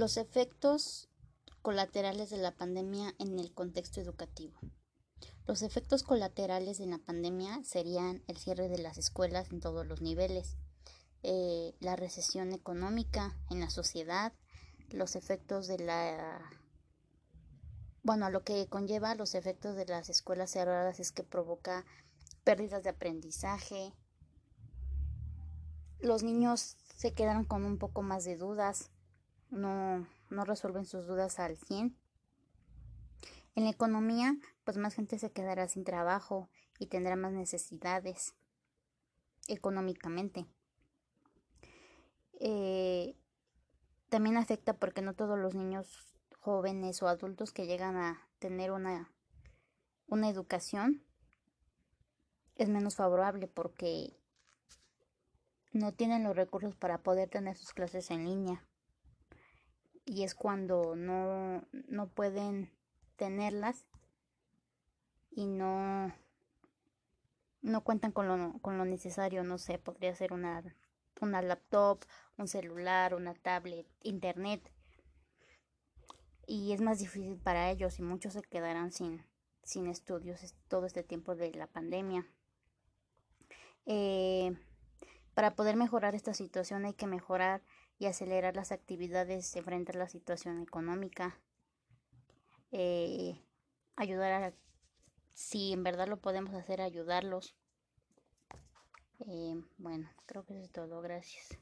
Los efectos colaterales de la pandemia en el contexto educativo. Los efectos colaterales de la pandemia serían el cierre de las escuelas en todos los niveles, eh, la recesión económica en la sociedad, los efectos de la bueno, lo que conlleva los efectos de las escuelas cerradas es que provoca pérdidas de aprendizaje. Los niños se quedan con un poco más de dudas, no, no resuelven sus dudas al 100. En la economía, pues más gente se quedará sin trabajo y tendrá más necesidades económicamente. Eh, también afecta porque no todos los niños jóvenes o adultos que llegan a tener una, una educación es menos favorable porque no tienen los recursos para poder tener sus clases en línea y es cuando no, no pueden tenerlas y no no cuentan con lo, con lo necesario, no sé, podría ser una, una laptop, un celular, una tablet, internet. Y es más difícil para ellos y muchos se quedarán sin, sin estudios todo este tiempo de la pandemia. Eh, para poder mejorar esta situación hay que mejorar y acelerar las actividades frente a la situación económica. Eh, ayudar a, si en verdad lo podemos hacer, ayudarlos. Eh, bueno, creo que eso es todo. Gracias.